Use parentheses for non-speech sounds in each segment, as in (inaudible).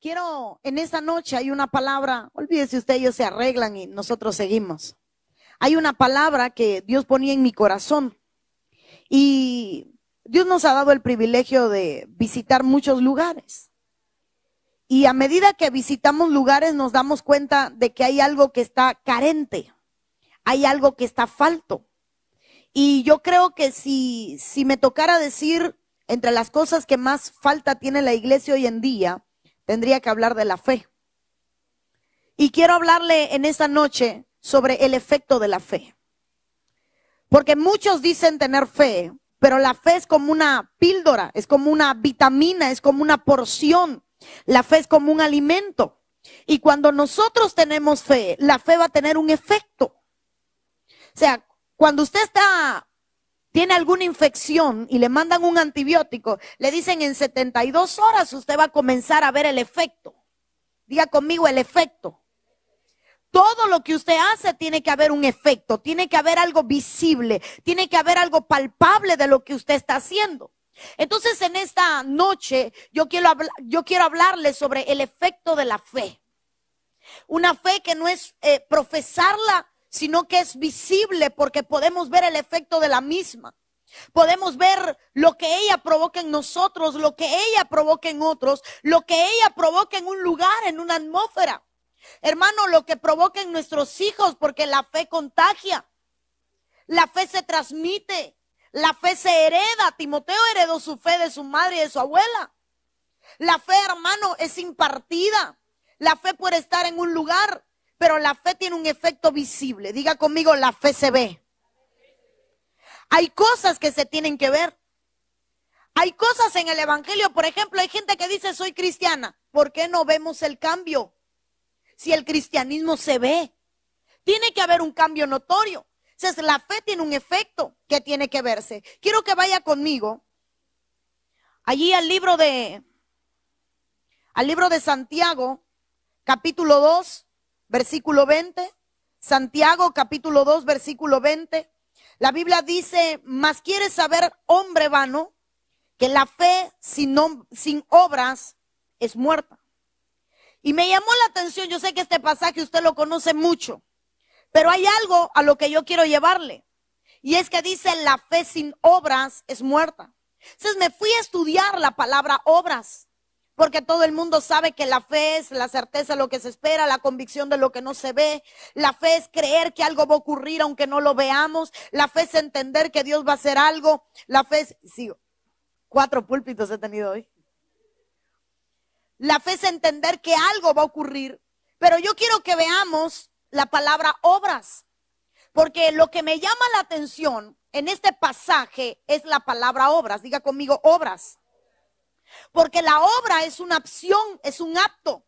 quiero, en esta noche hay una palabra, olvídese usted, ellos se arreglan y nosotros seguimos. Hay una palabra que Dios ponía en mi corazón y Dios nos ha dado el privilegio de visitar muchos lugares. Y a medida que visitamos lugares nos damos cuenta de que hay algo que está carente, hay algo que está falto. Y yo creo que si, si me tocara decir entre las cosas que más falta tiene la iglesia hoy en día, tendría que hablar de la fe. Y quiero hablarle en esta noche sobre el efecto de la fe. Porque muchos dicen tener fe, pero la fe es como una píldora, es como una vitamina, es como una porción. La fe es como un alimento. Y cuando nosotros tenemos fe, la fe va a tener un efecto. O sea, cuando usted está, tiene alguna infección y le mandan un antibiótico, le dicen en 72 horas usted va a comenzar a ver el efecto. Diga conmigo el efecto. Todo lo que usted hace tiene que haber un efecto, tiene que haber algo visible, tiene que haber algo palpable de lo que usted está haciendo. Entonces en esta noche yo quiero, yo quiero hablarle sobre el efecto de la fe. Una fe que no es eh, profesarla sino que es visible porque podemos ver el efecto de la misma. Podemos ver lo que ella provoca en nosotros, lo que ella provoca en otros, lo que ella provoca en un lugar, en una atmósfera. Hermano, lo que provoca en nuestros hijos, porque la fe contagia. La fe se transmite. La fe se hereda. Timoteo heredó su fe de su madre y de su abuela. La fe, hermano, es impartida. La fe puede estar en un lugar pero la fe tiene un efecto visible. Diga conmigo, la fe se ve. Hay cosas que se tienen que ver. Hay cosas en el Evangelio, por ejemplo, hay gente que dice soy cristiana. ¿Por qué no vemos el cambio? Si el cristianismo se ve, tiene que haber un cambio notorio. Entonces, la fe tiene un efecto que tiene que verse. Quiero que vaya conmigo allí al libro de al libro de Santiago, capítulo 2, versículo 20. Santiago capítulo 2, versículo 20. La Biblia dice, mas quieres saber, hombre vano, que la fe sin, sin obras es muerta. Y me llamó la atención, yo sé que este pasaje usted lo conoce mucho, pero hay algo a lo que yo quiero llevarle. Y es que dice, la fe sin obras es muerta. Entonces me fui a estudiar la palabra obras. Porque todo el mundo sabe que la fe es la certeza de lo que se espera, la convicción de lo que no se ve. La fe es creer que algo va a ocurrir aunque no lo veamos. La fe es entender que Dios va a hacer algo. La fe es, sí, cuatro púlpitos he tenido hoy. La fe es entender que algo va a ocurrir. Pero yo quiero que veamos la palabra obras. Porque lo que me llama la atención en este pasaje es la palabra obras. Diga conmigo obras. Porque la obra es una acción, es un acto.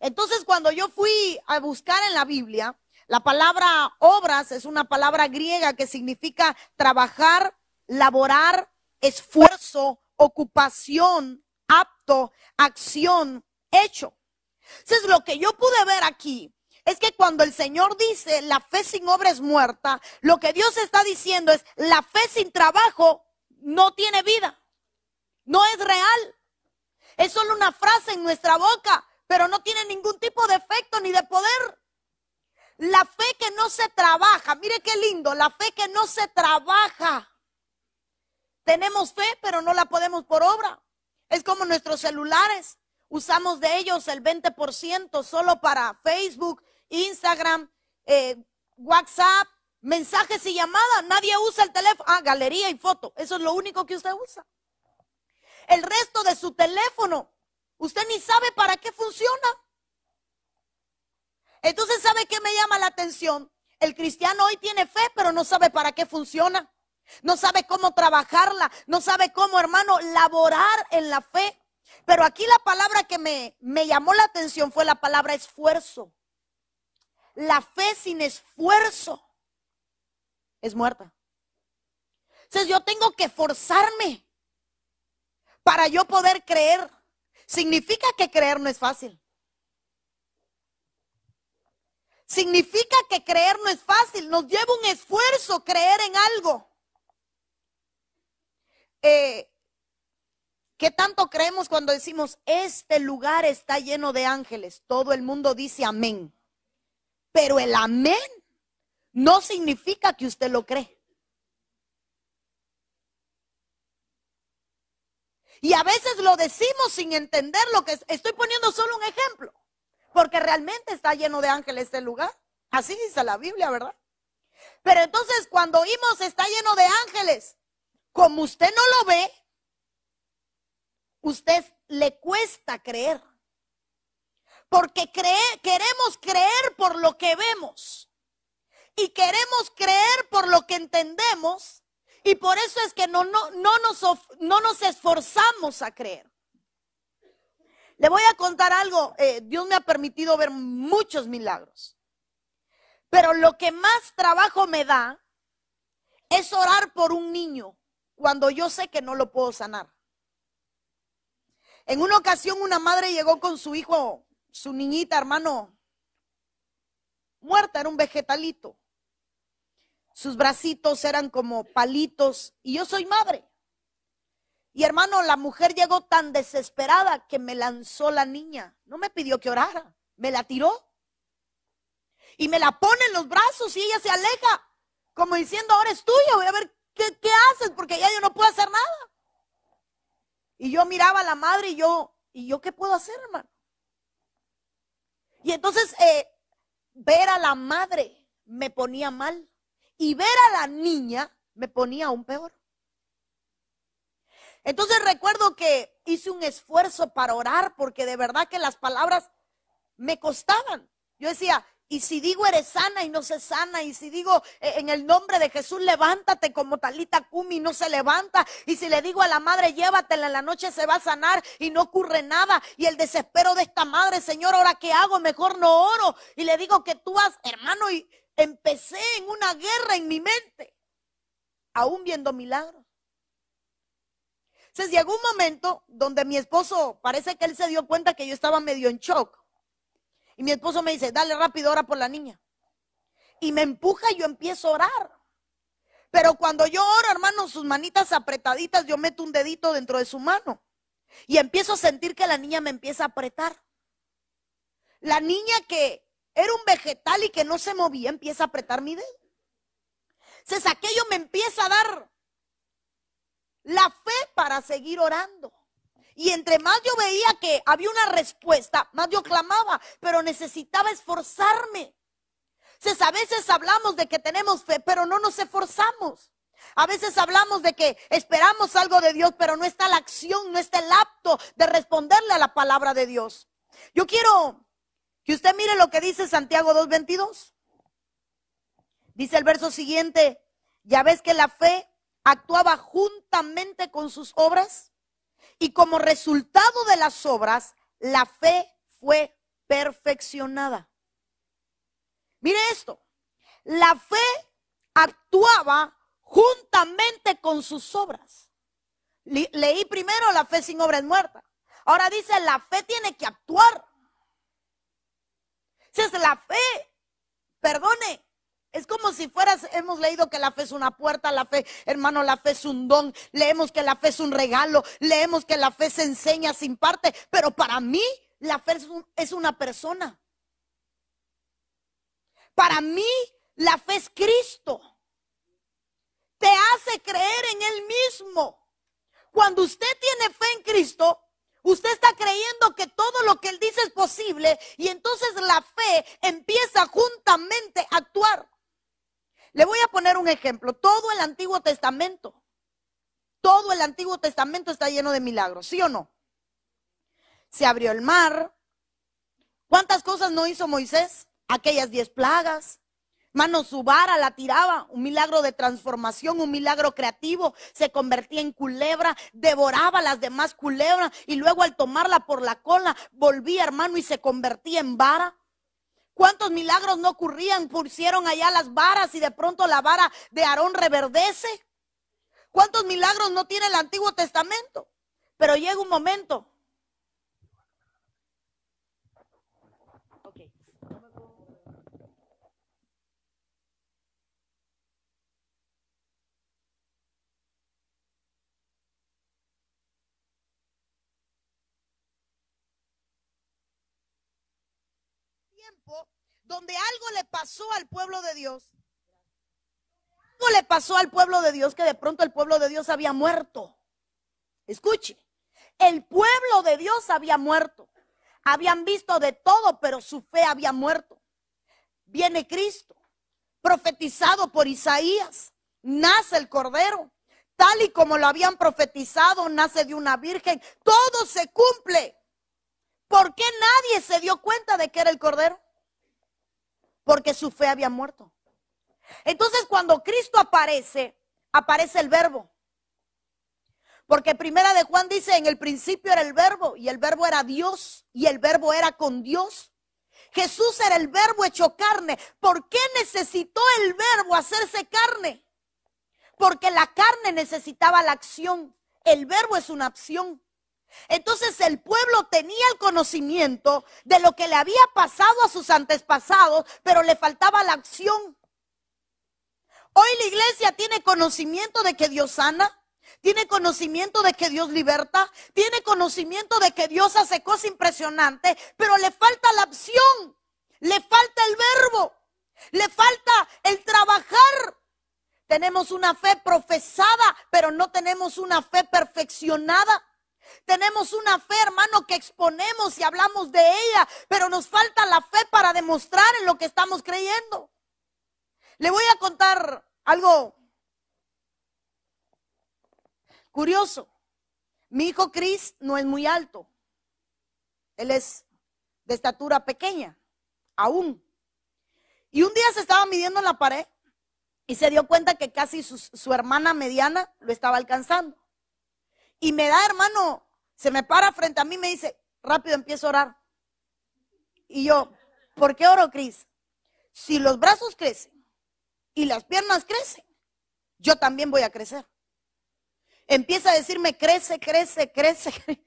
Entonces, cuando yo fui a buscar en la Biblia, la palabra obras es una palabra griega que significa trabajar, laborar, esfuerzo, ocupación, apto, acción, hecho. Entonces, lo que yo pude ver aquí es que cuando el Señor dice la fe sin obra es muerta, lo que Dios está diciendo es la fe sin trabajo no tiene vida, no es real. Es solo una frase en nuestra boca, pero no tiene ningún tipo de efecto ni de poder. La fe que no se trabaja, mire qué lindo, la fe que no se trabaja. Tenemos fe, pero no la podemos por obra. Es como nuestros celulares. Usamos de ellos el 20% solo para Facebook, Instagram, eh, WhatsApp, mensajes y llamadas. Nadie usa el teléfono. Ah, galería y foto. Eso es lo único que usted usa el resto de su teléfono. Usted ni sabe para qué funciona. Entonces, ¿sabe qué me llama la atención? El cristiano hoy tiene fe, pero no sabe para qué funciona. No sabe cómo trabajarla. No sabe cómo, hermano, laborar en la fe. Pero aquí la palabra que me, me llamó la atención fue la palabra esfuerzo. La fe sin esfuerzo es muerta. Entonces yo tengo que forzarme para yo poder creer. Significa que creer no es fácil. Significa que creer no es fácil. Nos lleva un esfuerzo creer en algo. Eh, ¿Qué tanto creemos cuando decimos, este lugar está lleno de ángeles? Todo el mundo dice amén. Pero el amén no significa que usted lo cree. Y a veces lo decimos sin entender lo que estoy poniendo solo un ejemplo, porque realmente está lleno de ángeles este lugar. Así dice la Biblia, ¿verdad? Pero entonces cuando oímos está lleno de ángeles, como usted no lo ve, usted le cuesta creer. Porque queremos creer por lo que vemos y queremos creer por lo que entendemos y por eso es que no, no, no, nos, no nos esforzamos a creer. Le voy a contar algo. Eh, Dios me ha permitido ver muchos milagros. Pero lo que más trabajo me da es orar por un niño cuando yo sé que no lo puedo sanar. En una ocasión una madre llegó con su hijo, su niñita, hermano, muerta, era un vegetalito. Sus bracitos eran como palitos y yo soy madre. Y hermano, la mujer llegó tan desesperada que me lanzó la niña. No me pidió que orara, me la tiró. Y me la pone en los brazos y ella se aleja, como diciendo, ahora es tuya, voy a ver qué, qué haces, porque ya yo no puedo hacer nada. Y yo miraba a la madre y yo, ¿y yo qué puedo hacer, hermano? Y entonces eh, ver a la madre me ponía mal y ver a la niña me ponía aún peor. Entonces recuerdo que hice un esfuerzo para orar porque de verdad que las palabras me costaban. Yo decía, y si digo eres sana y no se sana, y si digo eh, en el nombre de Jesús levántate como talita cumi no se levanta, y si le digo a la madre llévatela en la noche se va a sanar y no ocurre nada, y el desespero de esta madre, Señor, ahora qué hago, mejor no oro, y le digo que tú has, hermano, y empecé en una guerra en mi mente, aún viendo milagros. Entonces llegó un momento donde mi esposo parece que él se dio cuenta que yo estaba medio en shock. Y mi esposo me dice, dale rápido, ora por la niña. Y me empuja y yo empiezo a orar. Pero cuando yo oro, hermano, sus manitas apretaditas, yo meto un dedito dentro de su mano. Y empiezo a sentir que la niña me empieza a apretar. La niña que era un vegetal y que no se movía, empieza a apretar mi dedo. Entonces aquello me empieza a dar la fe para seguir orando. Y entre más yo veía que había una respuesta, más yo clamaba, pero necesitaba esforzarme. Entonces, a veces hablamos de que tenemos fe, pero no nos esforzamos. A veces hablamos de que esperamos algo de Dios, pero no está la acción, no está el apto de responderle a la palabra de Dios. Yo quiero que usted mire lo que dice Santiago 2.22. Dice el verso siguiente, ya ves que la fe actuaba juntamente con sus obras y como resultado de las obras, la fe fue perfeccionada. Mire esto, la fe actuaba juntamente con sus obras. leí primero la fe sin obra es muerta. Ahora dice, la fe tiene que actuar. Es la fe, perdone, es como si fueras, hemos leído que la fe es una puerta, la fe, hermano, la fe es un don, leemos que la fe es un regalo, leemos que la fe se enseña sin parte, pero para mí la fe es, una persona. Para mí la fe es Cristo. Te hace creer en Él mismo. Cuando usted tiene fe en Cristo, Usted está creyendo que todo lo que Él dice es posible y entonces la fe empieza juntamente a actuar. Le voy a poner un ejemplo. Todo el Antiguo Testamento, todo el Antiguo Testamento está lleno de milagros, ¿sí o no? Se abrió el mar. ¿Cuántas cosas no hizo Moisés? Aquellas diez plagas. Mano, su vara la tiraba, un milagro de transformación, un milagro creativo, se convertía en culebra, devoraba las demás culebras y luego al tomarla por la cola volvía, hermano, y se convertía en vara. ¿Cuántos milagros no ocurrían? Pusieron allá las varas y de pronto la vara de Aarón reverdece. ¿Cuántos milagros no tiene el Antiguo Testamento? Pero llega un momento tiempo donde algo le pasó al pueblo de Dios. Algo le pasó al pueblo de Dios que de pronto el pueblo de Dios había muerto. Escuche, el pueblo de Dios había muerto. Habían visto de todo, pero su fe había muerto. Viene Cristo, profetizado por Isaías. Nace el Cordero, tal y como lo habían profetizado, nace de una virgen. Todo se cumple. ¿Por qué nadie se dio cuenta de que era el Cordero? Porque su fe había muerto. Entonces cuando Cristo aparece, aparece el verbo. Porque primera de Juan dice, en el principio era el verbo y el verbo era Dios y el verbo era con Dios. Jesús era el verbo hecho carne. ¿Por qué necesitó el verbo hacerse carne? Porque la carne necesitaba la acción. El verbo es una acción. Entonces el pueblo tenía el conocimiento de lo que le había pasado a sus antepasados, pero le faltaba la acción. Hoy la iglesia tiene conocimiento de que Dios sana, tiene conocimiento de que Dios liberta, tiene conocimiento de que Dios hace cosas impresionantes, pero le falta la acción, le falta el verbo, le falta el trabajar. Tenemos una fe profesada, pero no tenemos una fe perfeccionada. Tenemos una fe, hermano, que exponemos y hablamos de ella, pero nos falta la fe para demostrar en lo que estamos creyendo. Le voy a contar algo curioso. Mi hijo Chris no es muy alto. Él es de estatura pequeña, aún. Y un día se estaba midiendo en la pared y se dio cuenta que casi su, su hermana mediana lo estaba alcanzando. Y me da, hermano, se me para frente a mí y me dice, rápido empiezo a orar. Y yo, ¿por qué oro, Cris? Si los brazos crecen y las piernas crecen, yo también voy a crecer. Empieza a decirme, crece, crece, crece. (laughs)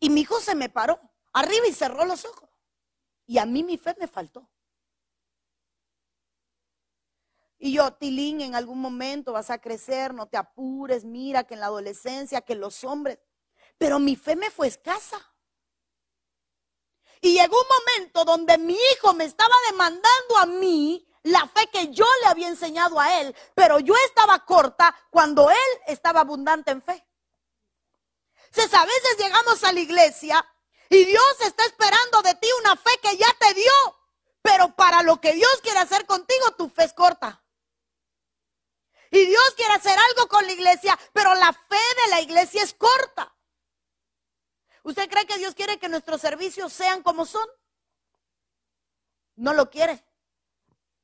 Y mi hijo se me paró arriba y cerró los ojos. Y a mí mi fe me faltó. Y yo, Tilín, en algún momento vas a crecer, no te apures, mira que en la adolescencia, que los hombres. Pero mi fe me fue escasa. Y llegó un momento donde mi hijo me estaba demandando a mí la fe que yo le había enseñado a él, pero yo estaba corta cuando él estaba abundante en fe. Entonces a veces llegamos a la iglesia y Dios está esperando de ti una fe que ya te dio, pero para lo que Dios quiere hacer contigo, tu fe es corta. Y Dios quiere hacer algo con la iglesia, pero la fe de la iglesia es corta. ¿Usted cree que Dios quiere que nuestros servicios sean como son? No lo quiere.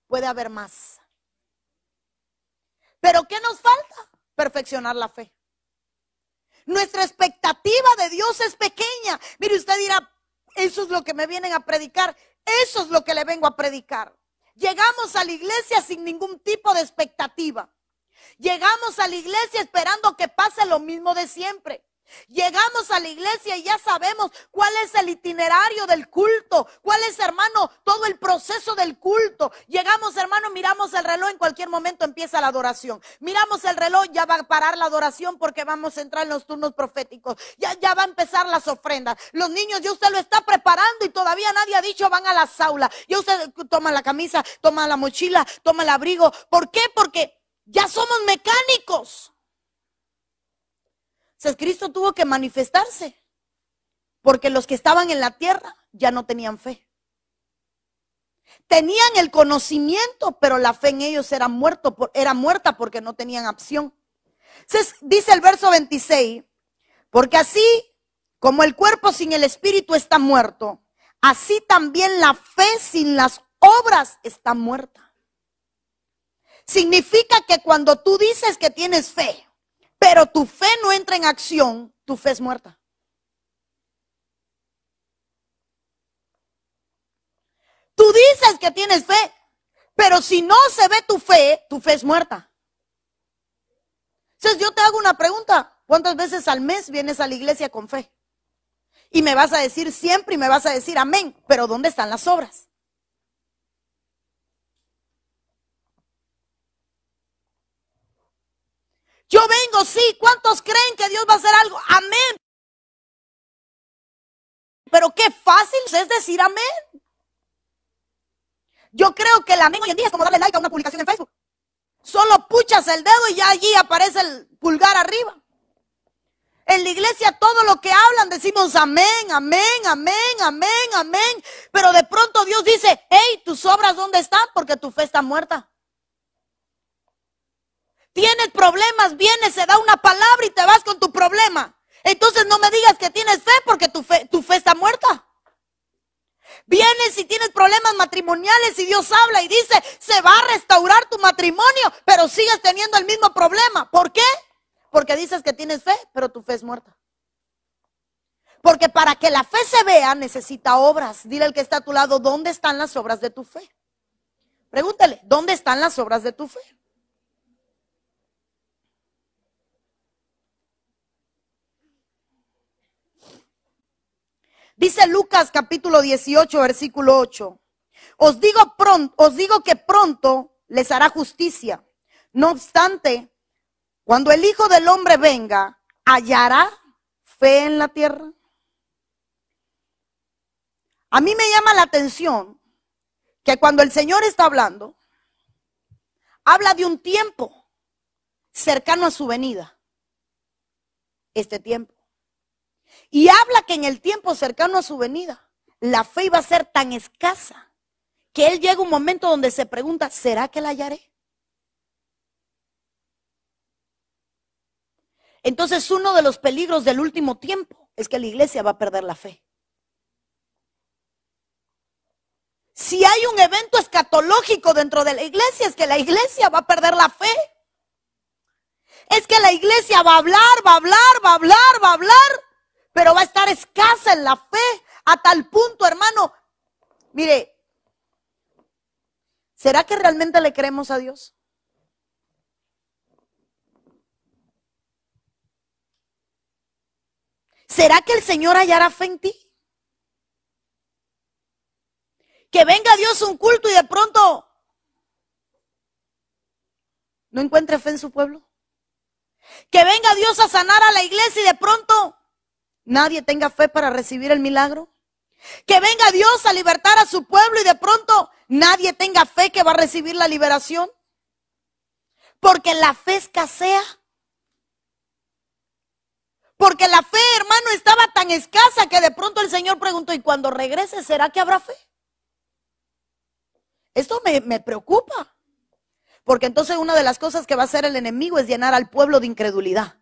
Puede haber más. Pero ¿qué nos falta? Perfeccionar la fe. Nuestra expectativa de Dios es pequeña. Mire, usted dirá, eso es lo que me vienen a predicar. Eso es lo que le vengo a predicar. Llegamos a la iglesia sin ningún tipo de expectativa. Llegamos a la iglesia esperando que pase lo mismo de siempre. Llegamos a la iglesia y ya sabemos cuál es el itinerario del culto, cuál es, hermano, todo el proceso del culto. Llegamos, hermano, miramos el reloj, en cualquier momento empieza la adoración. Miramos el reloj, ya va a parar la adoración porque vamos a entrar en los turnos proféticos. Ya, ya va a empezar las ofrendas. Los niños ya usted lo está preparando y todavía nadie ha dicho van a las aulas. Ya usted toma la camisa, toma la mochila, toma el abrigo. ¿Por qué? Porque ya somos mecánicos. O Cristo tuvo que manifestarse. Porque los que estaban en la tierra ya no tenían fe. Tenían el conocimiento, pero la fe en ellos era, muerto, era muerta porque no tenían acción. Entonces, dice el verso 26, porque así como el cuerpo sin el espíritu está muerto, así también la fe sin las obras está muerta. Significa que cuando tú dices que tienes fe, pero tu fe no entra en acción, tu fe es muerta. Tú dices que tienes fe, pero si no se ve tu fe, tu fe es muerta. Entonces yo te hago una pregunta, ¿cuántas veces al mes vienes a la iglesia con fe? Y me vas a decir siempre y me vas a decir amén, pero ¿dónde están las obras? Yo vengo, sí. ¿Cuántos creen que Dios va a hacer algo? Amén. pero qué fácil es decir amén. Yo creo que el amén hoy en día es como darle like a una publicación en Facebook. Solo puchas el dedo y ya allí aparece el pulgar arriba. En la iglesia todo lo que hablan decimos amén, amén, amén, amén, amén. Pero de pronto Dios dice, hey, tus obras dónde están? Porque tu fe está muerta. Tienes problemas, vienes, se da una palabra y te vas con tu problema. Entonces no me digas que tienes fe porque tu fe, tu fe está muerta. Vienes y tienes problemas matrimoniales y Dios habla y dice, se va a restaurar tu matrimonio, pero sigues teniendo el mismo problema. ¿Por qué? Porque dices que tienes fe, pero tu fe es muerta. Porque para que la fe se vea necesita obras. Dile al que está a tu lado, ¿dónde están las obras de tu fe? Pregúntale, ¿dónde están las obras de tu fe? Dice Lucas capítulo 18, versículo 8. Os digo pronto, os digo que pronto les hará justicia. No obstante, cuando el Hijo del Hombre venga, ¿hallará fe en la tierra? A mí me llama la atención que cuando el Señor está hablando, habla de un tiempo cercano a su venida. Este tiempo. Y habla que en el tiempo cercano a su venida, la fe iba a ser tan escasa que él llega un momento donde se pregunta, ¿será que la hallaré? Entonces uno de los peligros del último tiempo es que la iglesia va a perder la fe. Si hay un evento escatológico dentro de la iglesia, es que la iglesia va a perder la fe. Es que la iglesia va a hablar, va a hablar, va a hablar, va a hablar, pero va a estar escasa en la fe a tal punto, hermano. Mire, ¿será que realmente le creemos a Dios? ¿Será que el Señor hallará fe en ti? Que venga Dios un culto y de pronto no encuentre fe en su pueblo. Que venga Dios a sanar a la iglesia y de pronto nadie tenga fe para recibir el milagro. Que venga Dios a libertar a su pueblo y de pronto nadie tenga fe que va a recibir la liberación. Porque la fe escasea. Porque la fe, hermano, estaba tan escasa que de pronto el Señor preguntó, ¿y cuando regrese, será que habrá fe? Esto me, me preocupa. Porque entonces una de las cosas que va a hacer el enemigo es llenar al pueblo de incredulidad.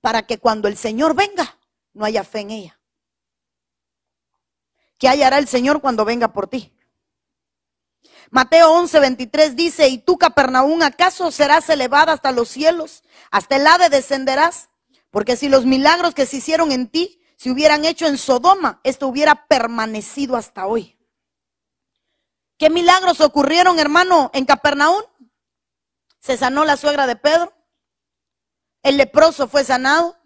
Para que cuando el Señor venga, no haya fe en ella. ¿Qué hallará el Señor cuando venga por ti? Mateo 11, 23 dice, ¿y tú, Capernaum, acaso serás elevada hasta los cielos? ¿Hasta el ave descenderás? Porque si los milagros que se hicieron en ti se hubieran hecho en Sodoma, esto hubiera permanecido hasta hoy. ¿Qué milagros ocurrieron, hermano, en Capernaum? Se sanó la suegra de Pedro. El leproso fue sanado.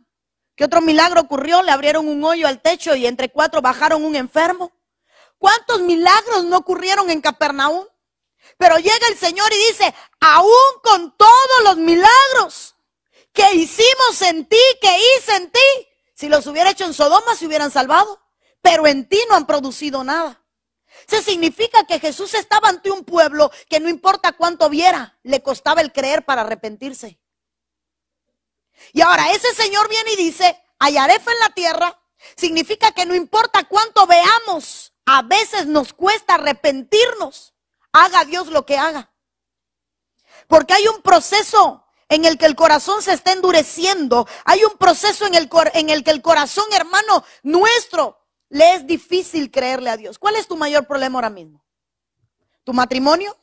¿Qué otro milagro ocurrió? Le abrieron un hoyo al techo y entre cuatro bajaron un enfermo. ¿Cuántos milagros no ocurrieron en Capernaum? Pero llega el Señor y dice, aún con todos los milagros que hicimos en ti, que hice en ti, si los hubiera hecho en Sodoma se hubieran salvado, pero en ti no han producido nada. Eso significa que Jesús estaba ante un pueblo que no importa cuánto viera, le costaba el creer para arrepentirse. Y ahora ese Señor viene y dice, hallaré fe en la tierra, significa que no importa cuánto veamos, a veces nos cuesta arrepentirnos, haga Dios lo que haga. Porque hay un proceso en el que el corazón se está endureciendo, hay un proceso en el, en el que el corazón, hermano nuestro, le es difícil creerle a Dios. ¿Cuál es tu mayor problema ahora mismo? ¿Tu matrimonio?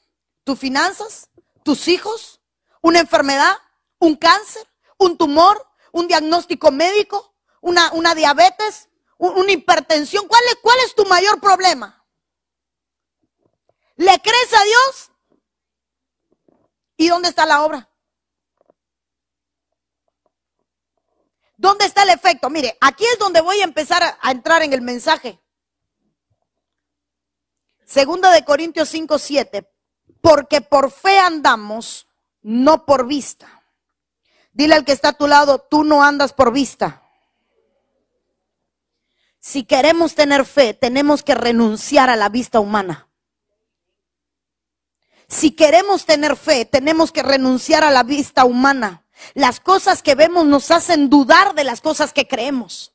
¿Tus finanzas? ¿Tus hijos? ¿Una enfermedad? ¿Un cáncer? Un tumor, un diagnóstico médico, una, diabetes, una hipertensión. ¿Cuál es, ¿Cuál es tu mayor problema? ¿Le crees a Dios? ¿Y dónde está la obra? ¿Dónde está el efecto? Mire, aquí es donde voy a empezar a, a entrar en el mensaje. Segunda de Corintios 5, 7. Porque por fe andamos, no por vista. Dile al que está a tu lado, tú no andas por vista, Si queremos tener fe, tenemos que renunciar a la vista humana. Si queremos tener fe, tenemos que renunciar a la vista humana. Las cosas que vemos nos hacen dudar de las cosas que creemos.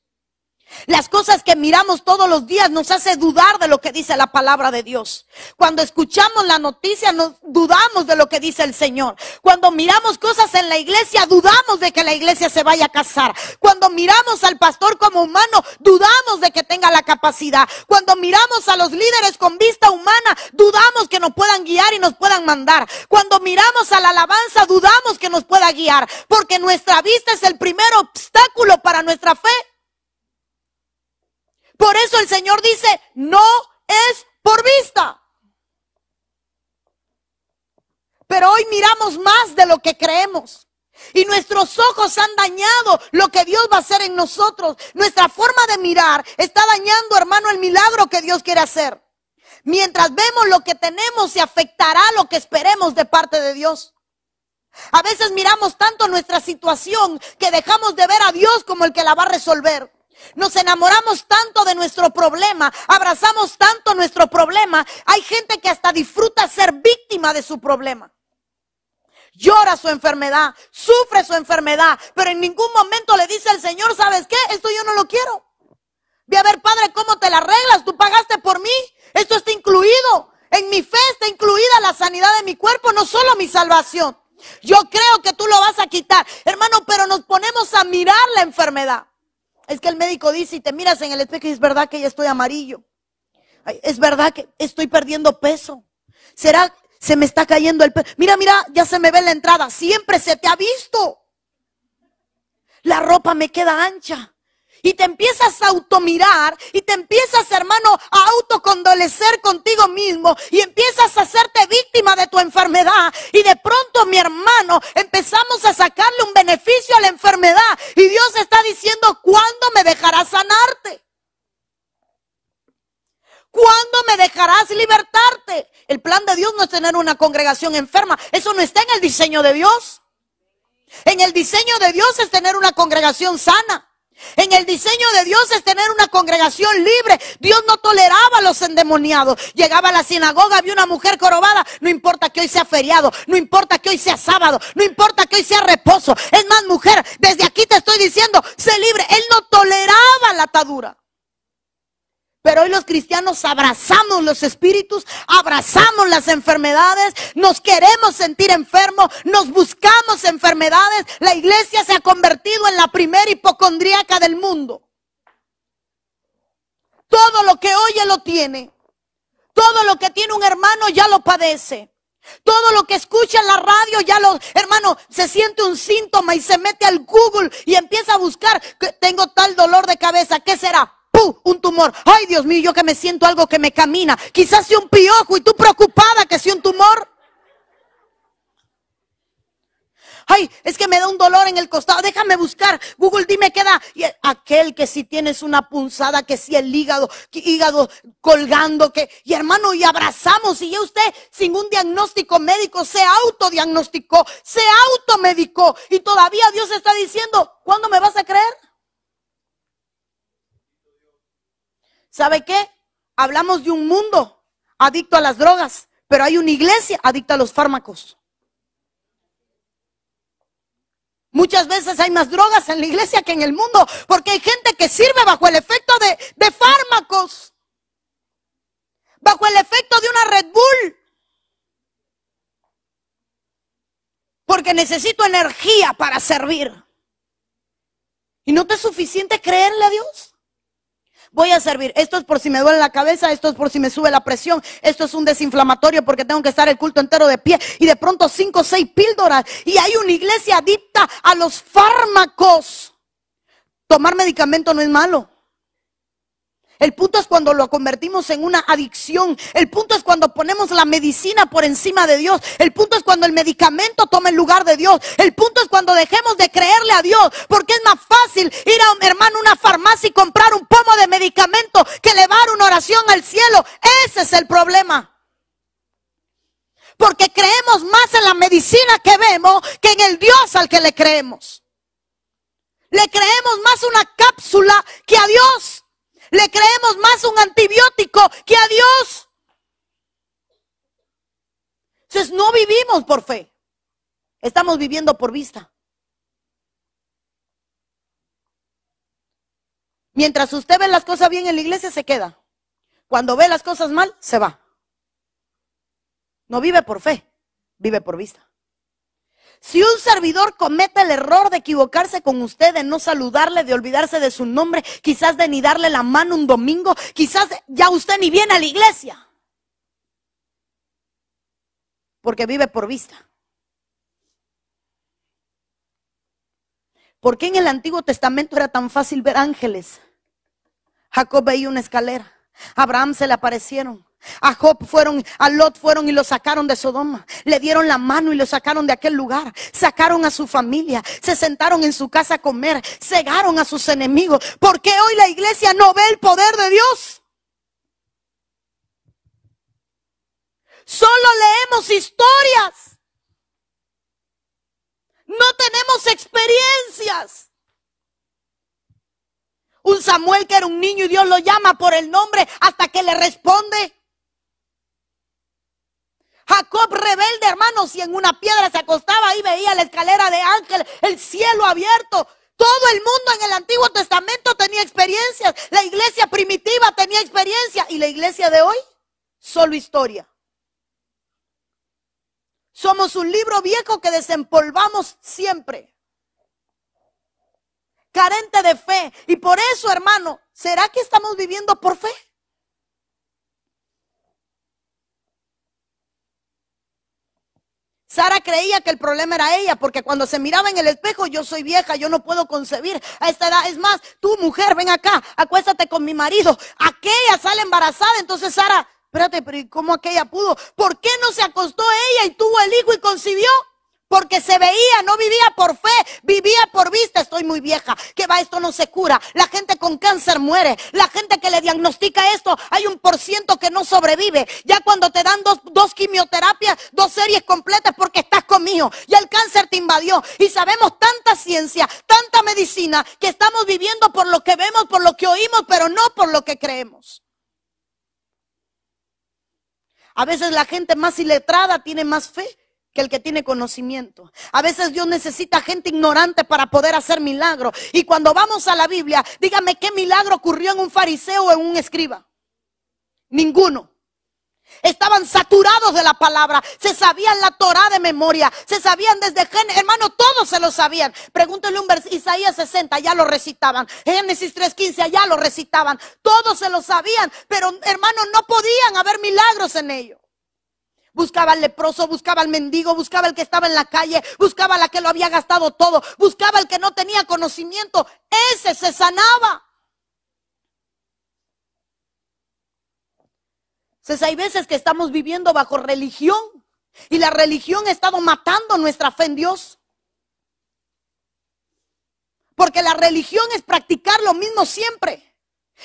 Las cosas que miramos todos los días nos hace dudar de lo que dice la palabra de Dios. Cuando escuchamos la noticia nos dudamos de lo que dice el Señor. Cuando miramos cosas en la iglesia dudamos de que la iglesia se vaya a casar. Cuando miramos al pastor como humano dudamos de que tenga la capacidad. Cuando miramos a los líderes con vista humana dudamos que nos puedan guiar y nos puedan mandar. Cuando miramos a la alabanza dudamos que nos pueda guiar. Porque nuestra vista es el primer obstáculo para nuestra fe. Por eso el Señor dice, no es por vista. Pero hoy miramos más de lo que creemos. Y nuestros ojos han dañado lo que Dios va a hacer en nosotros. Nuestra forma de mirar está dañando, hermano, el milagro que Dios quiere hacer. Mientras vemos lo que tenemos, se afectará lo que esperemos de parte de Dios. A veces miramos tanto nuestra situación que dejamos de ver a Dios como el que la va a resolver. Nos enamoramos tanto de nuestro problema, abrazamos tanto nuestro problema. Hay gente que hasta disfruta ser víctima de su problema. Llora su enfermedad, sufre su enfermedad, pero en ningún momento le dice al Señor, ¿sabes qué? Esto yo no lo quiero. Ve a ver, Padre, cómo te la arreglas. Tú pagaste por mí. Esto está incluido. En mi fe está incluida la sanidad de mi cuerpo, no solo mi salvación. Yo creo que tú lo vas a quitar. Hermano, pero nos ponemos a mirar la enfermedad. Es que el médico dice y te miras en el espejo y es verdad que ya estoy amarillo. Es verdad que estoy perdiendo peso. ¿Será se me está cayendo el peso? Mira, mira, ya se me ve la entrada. Siempre se te ha visto. La ropa me queda ancha y te empiezas a automirar y te empiezas, hermano, a autocondolecer contigo mismo y empiezas a hacerte víctima de tu enfermedad y de pronto, mi hermano, empezamos a sacarle un beneficio a la enfermedad y Dios está diciendo, ¿cuándo me dejarás sanarte? ¿Cuándo me dejarás libertarte? El plan de Dios no es tener una congregación enferma. Eso no está en el diseño de Dios. En el diseño de Dios es tener una congregación sana. En el diseño de Dios es tener una congregación libre. Dios no toleraba a los endemoniados. Llegaba a la sinagoga, había una mujer corobada. No importa que hoy sea feriado, no importa que hoy sea sábado, no importa que hoy sea reposo. Es más, mujer, desde aquí te estoy diciendo, sé libre. Él no toleraba la atadura. Pero hoy los cristianos abrazamos los espíritus, abrazamos las enfermedades, nos queremos sentir enfermos, nos buscamos enfermedades. La iglesia se ha convertido en la primera hipocondríaca del mundo. Todo lo que oye lo tiene. Todo lo que tiene un hermano ya lo padece. Todo lo que escucha en la radio ya lo, hermano, se siente un síntoma y se mete al Google y empieza a buscar, tengo tal dolor de cabeza, ¿qué será? Un tumor. Ay, Dios mío, yo que me siento algo que me camina. Quizás sea un piojo y tú preocupada que sea un tumor. Ay, es que me da un dolor en el costado. Déjame buscar. Google, dime qué da. Y aquel que si tienes una punzada, que si el hígado, hígado colgando, que, y hermano, y abrazamos. Y ya usted, sin un diagnóstico médico, se autodiagnosticó, se automedicó. Y todavía Dios está diciendo, ¿cuándo me vas a creer? ¿Sabe qué? Hablamos de un mundo adicto a las drogas, pero hay una iglesia adicta a los fármacos. Muchas veces hay más drogas en la iglesia que en el mundo, porque hay gente que sirve bajo el efecto de, de fármacos, bajo el efecto de una Red Bull. Porque necesito energía para servir. ¿Y no te es suficiente creerle a Dios? Voy a servir. Esto es por si me duele la cabeza, esto es por si me sube la presión, esto es un desinflamatorio porque tengo que estar el culto entero de pie y de pronto cinco o seis píldoras y hay una iglesia adicta a los fármacos. Tomar medicamento no es malo. El punto es cuando lo convertimos en una adicción. El punto es cuando ponemos la medicina por encima de Dios. El punto es cuando el medicamento toma el lugar de Dios. El punto es cuando dejemos de creerle a Dios. Porque es más fácil ir a, hermano, una farmacia y comprar un pomo de medicamento que elevar una oración al cielo. Ese es el problema. Porque creemos más en la medicina que vemos que en el Dios al que le creemos. Le creemos más una cápsula que a Dios. Le creemos más un antibiótico que a Dios. Entonces no vivimos por fe. Estamos viviendo por vista. Mientras usted ve las cosas bien en la iglesia, se queda. Cuando ve las cosas mal, se va. No vive por fe, vive por vista. Si un servidor comete el error de equivocarse con usted, de no saludarle, de olvidarse de su nombre, quizás de ni darle la mano un domingo, quizás ya usted ni viene a la iglesia. Porque vive por vista. ¿Por qué en el Antiguo Testamento era tan fácil ver ángeles? Jacob veía una escalera. Abraham se le aparecieron. A Job fueron, a Lot fueron y lo sacaron de Sodoma. Le dieron la mano y lo sacaron de aquel lugar. Sacaron a su familia. Se sentaron en su casa a comer. Cegaron a sus enemigos. ¿Por qué hoy la iglesia no ve el poder de Dios? Solo leemos historias. No tenemos experiencias. Un Samuel que era un niño y Dios lo llama por el nombre hasta que le responde. Jacob rebelde, hermanos, y en una piedra se acostaba y veía la escalera de ángel, el cielo abierto. Todo el mundo en el Antiguo Testamento tenía experiencias. La iglesia primitiva tenía experiencia. Y la iglesia de hoy, solo historia. Somos un libro viejo que desempolvamos siempre. Carente de fe. Y por eso, hermano, ¿será que estamos viviendo por fe? Sara creía que el problema era ella, porque cuando se miraba en el espejo, yo soy vieja, yo no puedo concebir a esta edad. Es más, tú mujer, ven acá, acuéstate con mi marido. Aquella sale embarazada, entonces Sara, espérate, pero ¿cómo aquella pudo? ¿Por qué no se acostó ella y tuvo el hijo y concibió? Porque se veía, no vivía por fe, vivía por vista. Estoy muy vieja, que va, esto no se cura. La gente con cáncer muere. La gente que le diagnostica esto, hay un por ciento que no sobrevive. Ya cuando te dan dos, dos quimioterapias, dos series completas porque estás conmigo. Ya el cáncer te invadió. Y sabemos tanta ciencia, tanta medicina, que estamos viviendo por lo que vemos, por lo que oímos, pero no por lo que creemos. A veces la gente más iletrada tiene más fe que el que tiene conocimiento. A veces Dios necesita gente ignorante para poder hacer milagros. Y cuando vamos a la Biblia, dígame qué milagro ocurrió en un fariseo o en un escriba. Ninguno. Estaban saturados de la palabra, se sabían la Torah de memoria, se sabían desde Génesis, hermano, todos se lo sabían. Pregúntale un versículo, Isaías 60, ya lo recitaban, Génesis 3:15, ya lo recitaban, todos se lo sabían, pero hermano, no podían haber milagros en ello. Buscaba al leproso, buscaba al mendigo, buscaba al que estaba en la calle, buscaba a la que lo había gastado todo, buscaba al que no tenía conocimiento. Ese se sanaba. Entonces hay veces que estamos viviendo bajo religión y la religión ha estado matando nuestra fe en Dios. Porque la religión es practicar lo mismo siempre.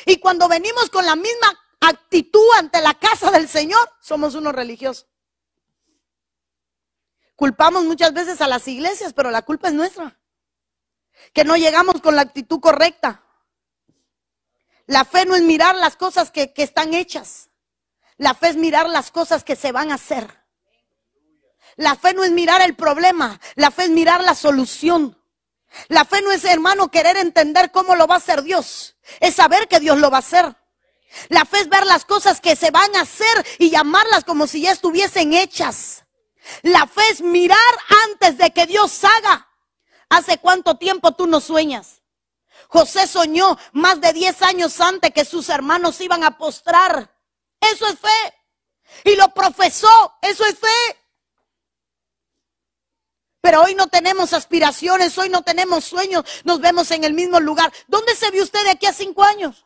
Y cuando venimos con la misma actitud ante la casa del Señor, somos unos religiosos. Culpamos muchas veces a las iglesias, pero la culpa es nuestra. Que no llegamos con la actitud correcta. La fe no es mirar las cosas que, están hechas. La fe es mirar las cosas que se van a hacer. La fe no es mirar el problema. La fe es mirar la solución. La fe no es, hermano, querer entender cómo lo va a hacer Dios. Es saber que Dios lo va a hacer. La fe es ver las cosas que se van a hacer y llamarlas como si ya estuviesen hechas. La fe es mirar antes de que Dios haga. ¿Hace cuánto tiempo tú no sueñas? José soñó más de 10 años antes que sus hermanos iban a postrar. Eso es fe. Y lo profesó. Eso es fe. Pero hoy no tenemos aspiraciones, hoy no tenemos sueños, nos vemos en el mismo lugar. ¿Dónde se vio usted de aquí a cinco años?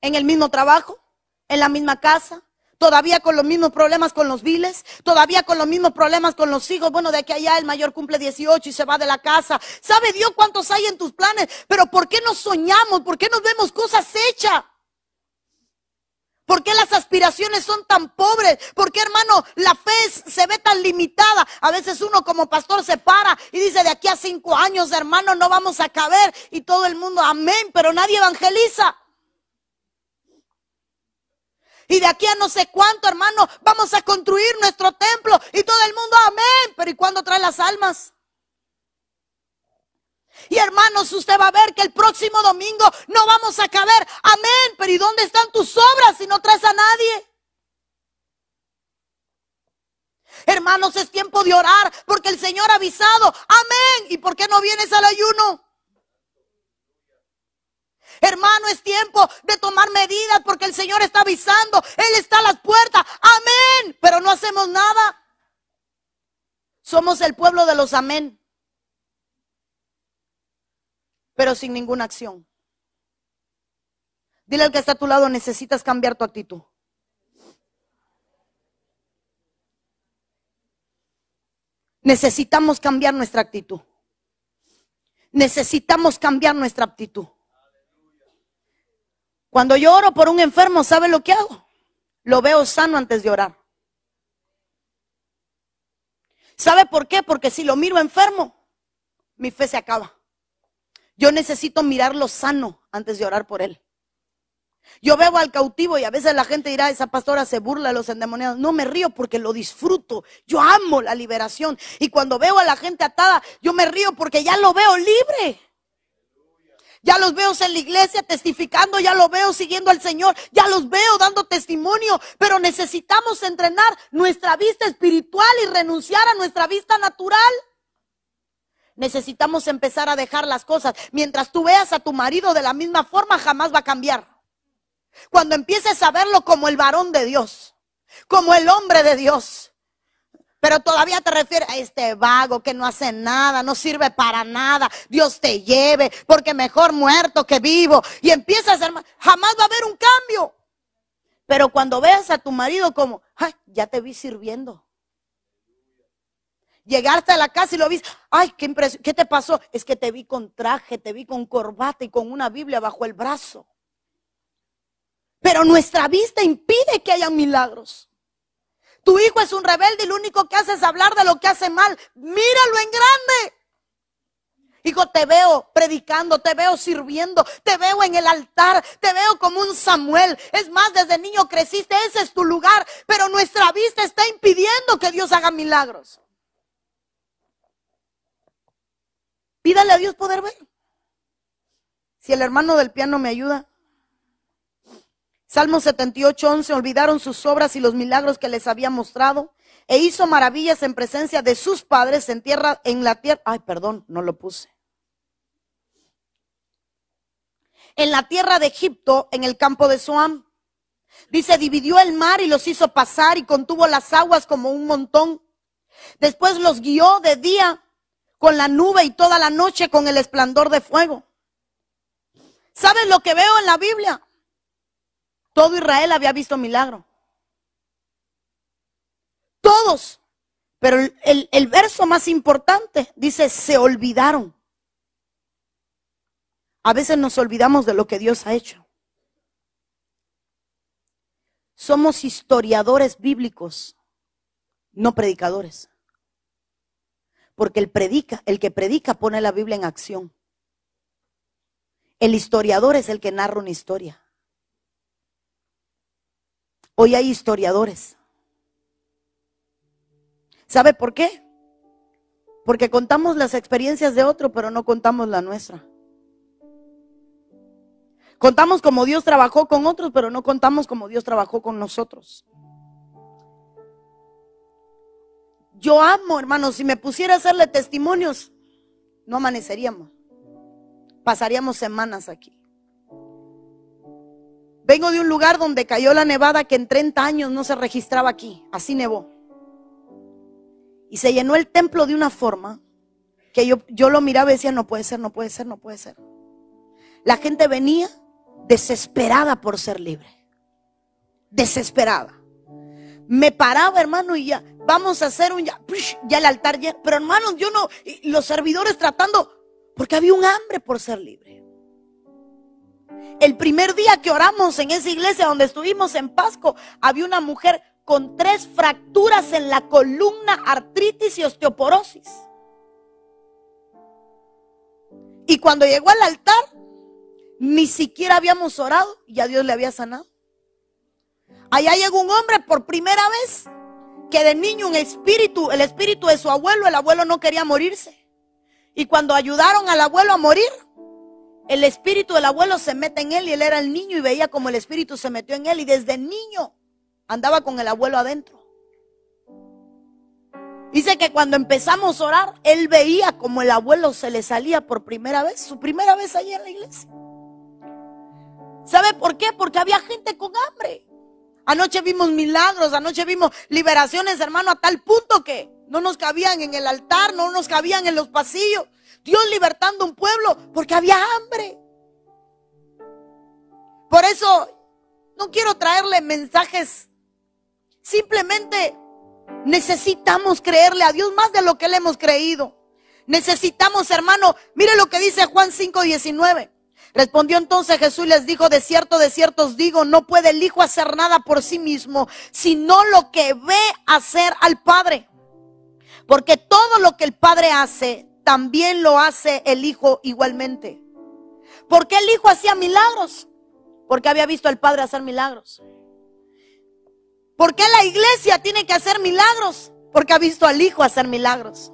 ¿En el mismo trabajo? ¿En la misma casa? Todavía con los mismos problemas con los viles, todavía con los mismos problemas con los hijos. Bueno, de aquí allá el mayor cumple 18 y se va de la casa. ¿Sabe Dios cuántos hay en tus planes? Pero ¿por qué no soñamos? ¿Por qué nos vemos cosas hechas? ¿Por qué las aspiraciones son tan pobres? ¿Por qué, hermano, la fe se ve tan limitada? A veces uno como pastor se para y dice, de aquí a cinco años, hermano, no vamos a caber. Y todo el mundo, amén, pero nadie evangeliza. Y de aquí a no sé cuánto, hermano, vamos a construir nuestro templo. Y todo el mundo, amén. Pero ¿y cuándo trae las almas? Y hermanos, usted va a ver que el próximo domingo no vamos a caber. Amén. Pero ¿y dónde están tus obras si no traes a nadie? Hermanos, es tiempo de orar porque el Señor ha avisado. Amén. ¿Y por qué no vienes al ayuno? Hermano, es tiempo de tomar medidas porque el Señor está avisando. Él está a las puertas. Amén. Pero no hacemos nada. Somos el pueblo de los amén pero sin ninguna acción. Dile al que está a tu lado, necesitas cambiar tu actitud. Necesitamos cambiar nuestra actitud. Necesitamos cambiar nuestra actitud. Cuando yo oro por un enfermo, ¿sabe lo que hago? Lo veo sano antes de orar. ¿Sabe por qué? Porque si lo miro enfermo, mi fe se acaba. Yo necesito mirarlo sano antes de orar por él. Yo veo al cautivo y a veces la gente dirá, esa pastora se burla de los endemoniados. No me río porque lo disfruto. Yo amo la liberación. Y cuando veo a la gente atada, yo me río porque ya lo veo libre. Ya los veo en la iglesia testificando, ya lo veo siguiendo al Señor, ya los veo dando testimonio, pero necesitamos entrenar nuestra vista espiritual y renunciar a nuestra vista natural. Necesitamos empezar a dejar las cosas. Mientras tú veas a tu marido de la misma forma, jamás va a cambiar. Cuando empieces a verlo como el varón de Dios, como el hombre de Dios. Pero todavía te refieres a este vago que no hace nada, no sirve para nada. Dios te lleve, porque mejor muerto que vivo. Y empiezas a jamás va a haber un cambio. Pero cuando veas a tu marido como, ay, ya te vi sirviendo. Llegaste a la casa y lo viste. Ay, qué impresión. ¿Qué te pasó? Es que te vi con traje, te vi con corbata y con una Biblia bajo el brazo. Pero nuestra vista impide que haya milagros. Tu hijo es un rebelde y lo único que hace es hablar de lo que hace mal. Míralo en grande. Hijo, te veo predicando, te veo sirviendo, te veo en el altar, te veo como un Samuel. Es más, desde niño creciste, ese es tu lugar, pero nuestra vista está impidiendo que Dios haga milagros. Pídale a Dios poder ver. Si el hermano del piano me ayuda. Salmo 78, 11, olvidaron sus obras y los milagros que les había mostrado, e hizo maravillas en presencia de sus padres en tierra, en la tierra. Ay, perdón, no lo puse. En la tierra de Egipto, en el campo de Suam. Dice, dividió el mar y los hizo pasar y contuvo las aguas como un montón. Después los guió de día con la nube y toda la noche con el esplendor de fuego. ¿Sabes lo que veo en la Biblia? Todo Israel había visto milagro. Todos. Pero el, verso más importante dice, se olvidaron. A veces nos olvidamos de lo que Dios ha hecho. Somos historiadores bíblicos, no predicadores. Porque el predica, el que predica pone la Biblia en acción. El historiador es el que narra una historia. Hoy hay historiadores. ¿Sabe por qué? Porque contamos las experiencias de otro, pero no contamos la nuestra. Contamos como Dios trabajó con otros, pero no contamos como Dios trabajó con nosotros. Yo amo, hermanos, si me pusiera a hacerle testimonios, no amaneceríamos. Pasaríamos semanas aquí. Vengo de un lugar donde cayó la nevada que en 30 años no se registraba aquí. Así nevó. Y se llenó el templo de una forma que yo, yo lo miraba y decía, no puede ser, no puede ser, no puede ser. La gente venía desesperada por ser libre. Desesperada. Me paraba, hermano, y ya, vamos a hacer un ya, ya el altar Pero hermanos, yo no, los servidores tratando, porque había un hambre por ser libre. El primer día que oramos en esa iglesia donde estuvimos en Pasco, había una mujer con tres fracturas en la columna, artritis y osteoporosis. Y cuando llegó al altar, ni siquiera habíamos orado y ya Dios le había sanado. Allá llegó un hombre por primera vez que de niño un espíritu, el espíritu de su abuelo, el abuelo no quería morirse. Y cuando ayudaron al abuelo a morir, el espíritu del abuelo se mete en él y él era el niño y veía como el espíritu se metió en él y desde niño andaba con el abuelo adentro. Dice que cuando empezamos a orar, él veía como el abuelo se le salía por primera vez, su primera vez allí en la iglesia. ¿Sabe por qué? Porque había gente con hambre. Anoche vimos milagros, anoche vimos liberaciones, hermano, a tal punto que no nos cabían en el altar, no nos cabían en los pasillos. Dios libertando un pueblo porque había hambre. Por eso no quiero traerle mensajes. Simplemente necesitamos creerle a Dios más de lo que le hemos creído. Necesitamos, hermano, mire lo que dice Juan 5:19. Respondió entonces Jesús y les dijo, de cierto, de cierto os digo, no puede el Hijo hacer nada por sí mismo, sino lo que ve hacer al Padre. Porque todo lo que el Padre hace, también lo hace el Hijo igualmente. ¿Por qué el Hijo hacía milagros? Porque había visto al Padre hacer milagros. ¿Por qué la iglesia tiene que hacer milagros? Porque ha visto al Hijo hacer milagros.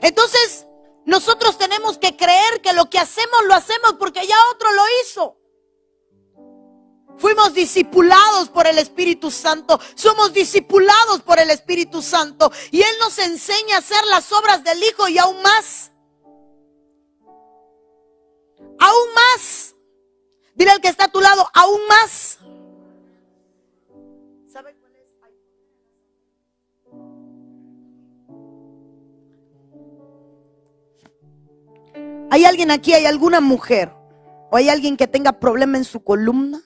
Entonces, nosotros tenemos que creer que lo que hacemos lo hacemos porque ya otro lo hizo. Fuimos discipulados por el Espíritu Santo. Somos discipulados por el Espíritu Santo. Y Él nos enseña a hacer las obras del Hijo y aún más. Aún más. Dile al que está a tu lado, aún más. ¿Hay alguien aquí, hay alguna mujer o hay alguien que tenga problema en su columna?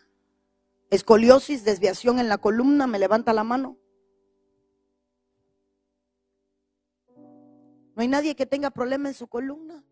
Escoliosis, desviación en la columna, me levanta la mano. No hay nadie que tenga problema en su columna.